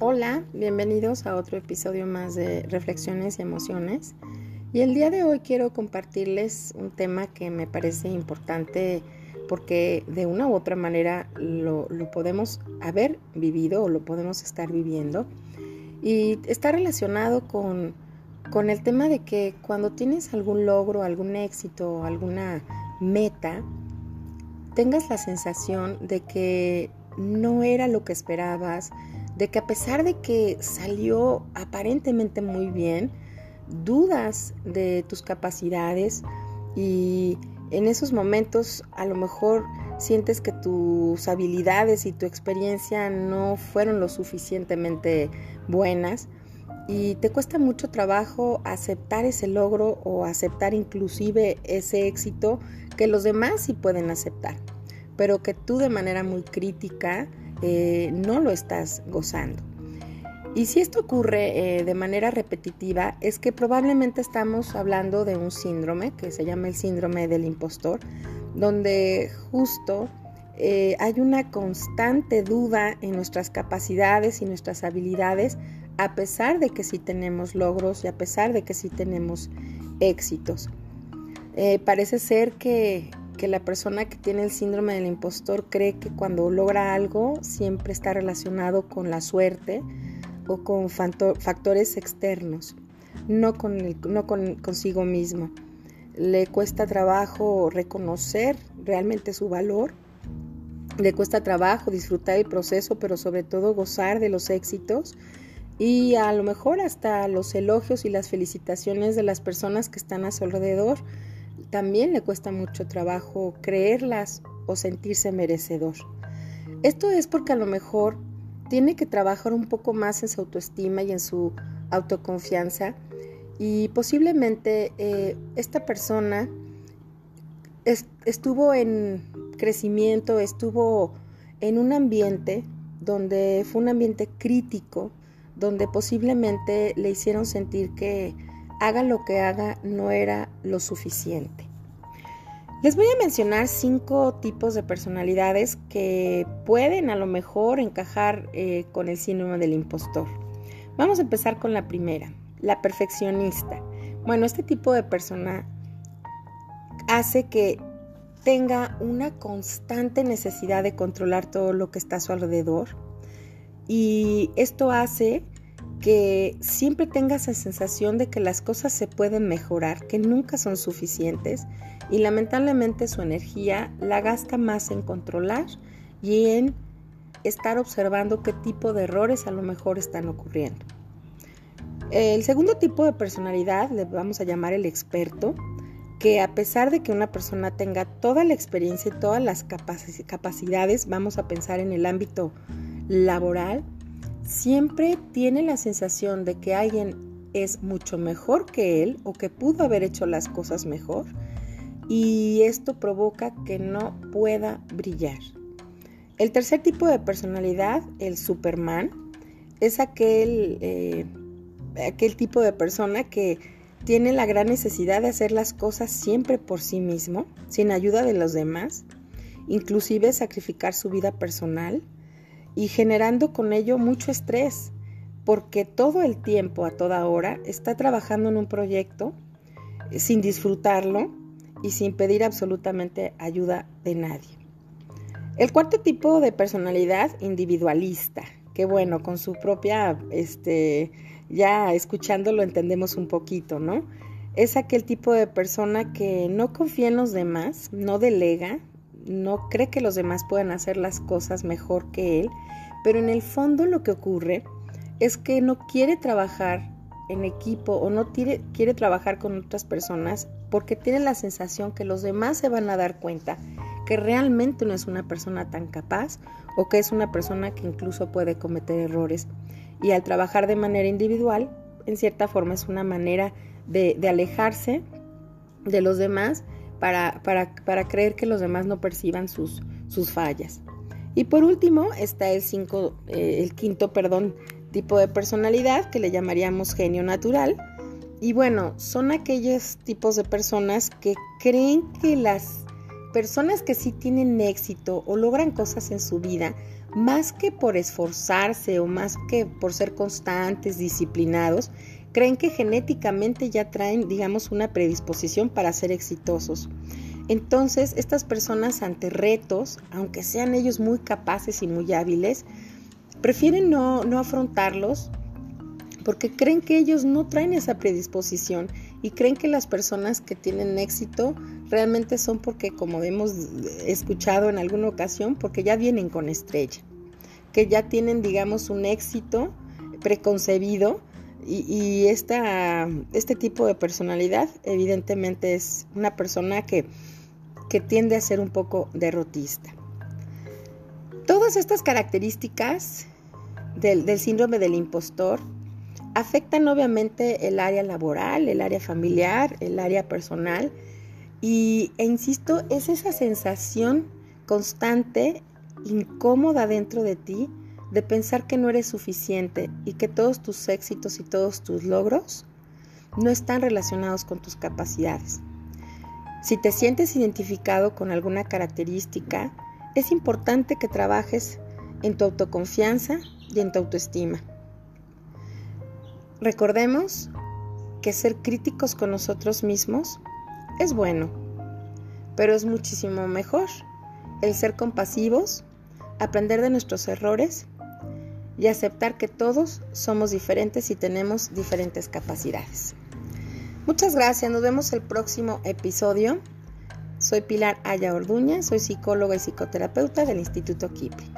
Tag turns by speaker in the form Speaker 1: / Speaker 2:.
Speaker 1: Hola, bienvenidos a otro episodio más de Reflexiones y Emociones. Y el día de hoy quiero compartirles un tema que me parece importante porque de una u otra manera lo, podemos haber vivido o lo podemos estar viviendo. Y está relacionado con, con el tema de que cuando tienes algún logro, algún éxito, alguna meta, tengas la sensación de que no era lo que esperabas, de que a pesar de que salió aparentemente muy bien, dudas de tus capacidades y en esos momentos a lo mejor sientes que tus habilidades y tu experiencia no fueron lo suficientemente buenas y te cuesta mucho trabajo aceptar ese logro o aceptar inclusive ese éxito que los demás sí pueden aceptar, pero que tú de manera muy crítica eh, no lo estás gozando. Y si esto ocurre eh, de manera repetitiva, es que probablemente estamos hablando de un síndrome que se llama el síndrome del impostor, donde justo eh, hay una constante duda en nuestras capacidades y nuestras habilidades, a pesar de que sí tenemos logros y a pesar de que sí tenemos éxitos. parece ser que que la persona que tiene el síndrome del impostor cree que cuando logra algo siempre está relacionado con la suerte o con factores externos, no, con, no con, consigo mismo. Le cuesta trabajo reconocer realmente su valor, le cuesta trabajo disfrutar el proceso, pero sobre todo gozar de los éxitos y a lo mejor hasta los elogios y las felicitaciones de las personas que están a su alrededor también le cuesta mucho trabajo creerlas o sentirse merecedor. Esto es porque a lo mejor tiene que trabajar un poco más en su autoestima y en su autoconfianza y posiblemente eh, esta persona estuvo en crecimiento, estuvo en un ambiente donde fue un ambiente crítico, donde posiblemente le hicieron sentir que haga lo que haga no era lo suficiente. Les voy a mencionar cinco tipos de personalidades que pueden a lo mejor encajar eh, con el síndrome del impostor. Vamos a empezar con la primera, la perfeccionista. Bueno, este tipo de persona hace que tenga una constante necesidad de controlar todo lo que está a su alrededor y esto hace que siempre tenga esa sensación de que las cosas se pueden mejorar, que nunca son suficientes y lamentablemente su energía la gasta más en controlar y en estar observando qué tipo de errores a lo mejor están ocurriendo. El segundo tipo de personalidad le vamos a llamar el experto, que a pesar de que una persona tenga toda la experiencia y todas las capacidades, vamos a pensar en el ámbito laboral, siempre tiene la sensación de que alguien es mucho mejor que él o que pudo haber hecho las cosas mejor y esto provoca que no pueda brillar. El tercer tipo de personalidad, el Superman, es aquel, eh, aquel tipo de persona que tiene la gran necesidad de hacer las cosas siempre por sí mismo, sin ayuda de los demás, inclusive sacrificar su vida personal y generando con ello mucho estrés, porque todo el tiempo, a toda hora, está trabajando en un proyecto eh, sin disfrutarlo y sin pedir absolutamente ayuda de nadie. El cuarto tipo de personalidad individualista, que bueno, con su propia, este, ya escuchándolo entendemos un poquito, ¿no? Es aquel tipo de persona que no confía en los demás, no delega, no cree que los demás puedan hacer las cosas mejor que él, pero en el fondo lo que ocurre es que no quiere trabajar en equipo o no quiere, trabajar con otras personas porque tiene la sensación que los demás se van a dar cuenta que realmente no es una persona tan capaz o que es una persona que incluso puede cometer errores. Y al trabajar de manera individual, en cierta forma es una manera de alejarse de los demás para, para, creer que los demás no perciban sus, sus fallas. Y por último está el, cinco, eh, el quinto perdón, tipo de personalidad que le llamaríamos genio natural. Y bueno, son aquellos tipos de personas que creen que las personas que sí tienen éxito o logran cosas en su vida más que por esforzarse o más que por ser constantes, disciplinados, creen que genéticamente ya traen, digamos, una predisposición para ser exitosos. Entonces, estas personas ante retos, aunque sean ellos muy capaces y muy hábiles, prefieren no, no afrontarlos porque creen que ellos no traen esa predisposición y creen que las personas que tienen éxito realmente son porque, como hemos escuchado en alguna ocasión, porque ya vienen con estrella, que ya tienen, digamos, un éxito preconcebido y, este tipo de personalidad evidentemente es una persona que, que tiende a ser un poco derrotista. Todas estas características del, del síndrome del impostor afectan obviamente el área laboral, el área familiar, el área personal y, e insisto, es esa sensación constante, incómoda dentro de ti, de pensar que no eres suficiente y que todos tus éxitos y todos tus logros no están relacionados con tus capacidades. Si te sientes identificado con alguna característica, es importante que trabajes en tu autoconfianza y en tu autoestima. Recordemos que ser críticos con nosotros mismos es bueno, pero es muchísimo mejor el ser compasivos, aprender de nuestros errores y aceptar que todos somos diferentes y tenemos diferentes capacidades. Muchas gracias, nos vemos el próximo episodio. Soy Pilar Aya Orduña, soy psicóloga y psicoterapeuta del Instituto Kipling.